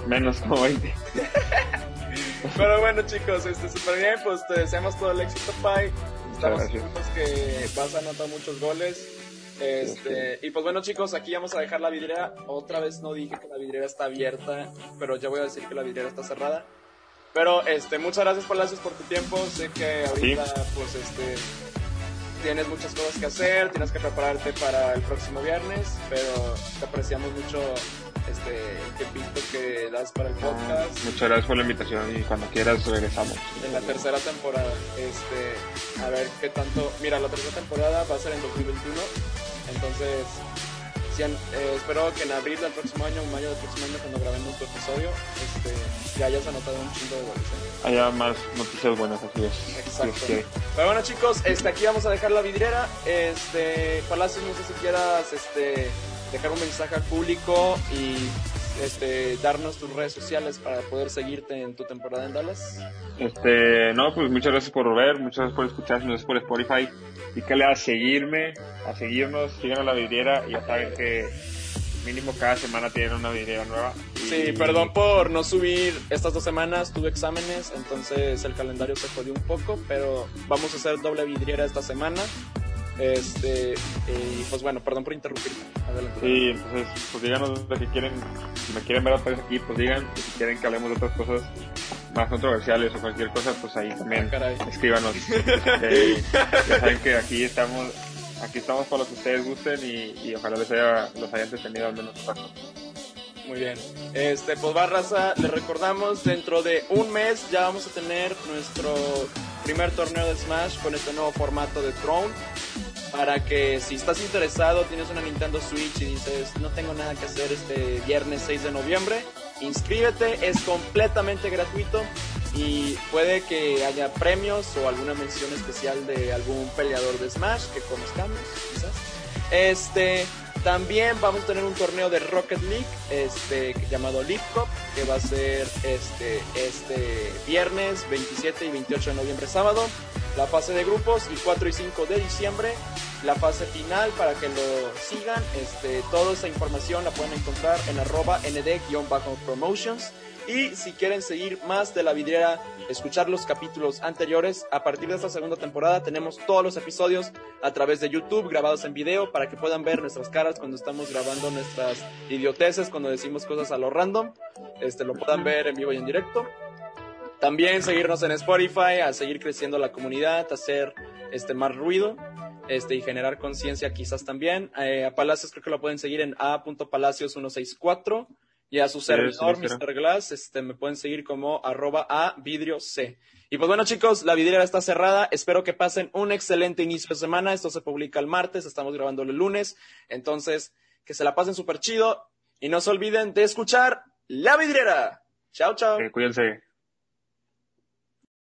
Menos como 20.
Pero bueno, chicos, este súper bien. Pues te deseamos todo el éxito, Pai. Estamos seguros que vas a anotar muchos goles. Este, y pues bueno chicos, aquí vamos a dejar la vidriera. Otra vez no dije que la vidriera está abierta, pero ya voy a decir que la vidriera está cerrada. Pero este, muchas gracias Palacios por tu tiempo. Sé que ahorita pues este tienes muchas cosas que hacer, tienes que prepararte para el próximo viernes, pero te apreciamos mucho este, el tiempito que das para el podcast.
muchas gracias por la invitación y cuando quieras regresamos.
En la tercera temporada, este, a ver qué tanto. Mira, la tercera temporada va a ser en 2021, entonces eh, espero que en abril del próximo año, en mayo del próximo año, cuando grabemos tu episodio, este, ya hayas anotado un chingo de goles. ¿eh?
Haya más noticias buenas, así es.
Exacto. Pero bueno, chicos, este, aquí vamos a dejar la vidriera. Este, Palacios, no sé si quieras este, dejar un mensaje al público y este, darnos tus redes sociales para poder seguirte en tu temporada en Dallas.
Este, no, pues muchas gracias por ver, muchas gracias por escucharnos, gracias por Spotify. Pícale a seguirme, a seguirnos, sigan a la vidriera y ya saben que mínimo cada semana tienen una vidriera nueva.
Sí, perdón por no subir estas dos semanas, tuve exámenes, entonces el calendario se jodió un poco, pero vamos a hacer doble vidriera esta semana. Este, y pues bueno, perdón por interrumpir.
Adelante. Sí, entonces, pues díganos lo que quieren. Si me quieren ver otra vez aquí, pues digan. si quieren que hablemos de otras cosas más controversiales o cualquier cosa, pues ahí también ah, escríbanos. Este, ya saben que aquí estamos aquí estamos para lo que ustedes gusten y, ojalá les haya, los hayan entretenido al menos un
Muy bien. Este, pues va raza, les recordamos, dentro de un mes ya vamos a tener nuestro primer torneo de Smash con este nuevo formato de Throne para que si estás interesado, tienes una Nintendo Switch y dices, no tengo nada que hacer este viernes 6 de noviembre, inscríbete, es completamente gratuito y puede que haya premios o alguna mención especial de algún peleador de Smash que conozcamos, quizás. Este, también vamos a tener un torneo de Rocket League, este, llamado League Cup, que va a ser este, este viernes 27 y 28 de noviembre sábado la fase de grupos y 4 y 5 de diciembre la fase final para que lo sigan. Este, toda esa información la pueden encontrar en arroba nd-promotions. Y si quieren seguir más de la vidriera, escuchar los capítulos anteriores, a partir de esta segunda temporada tenemos todos los episodios a través de YouTube grabados en video para que puedan ver nuestras caras cuando estamos grabando nuestras idioteces, cuando decimos cosas a lo random. Este, lo puedan ver en vivo y en directo. También seguirnos en Spotify, a seguir creciendo la comunidad, a hacer este, más ruido este, y generar conciencia quizás también. Eh, a Palacios creo que lo pueden seguir en a.palacios164 y a su servidor, Mr. Glass, este, me pueden seguir como arroba a vidrio C. Y pues bueno chicos, la vidriera está cerrada, espero que pasen un excelente inicio de semana, esto se publica el martes, estamos grabando el lunes, entonces que se la pasen súper chido y no se olviden de escuchar La Vidriera. Chao, chao.
cuídense.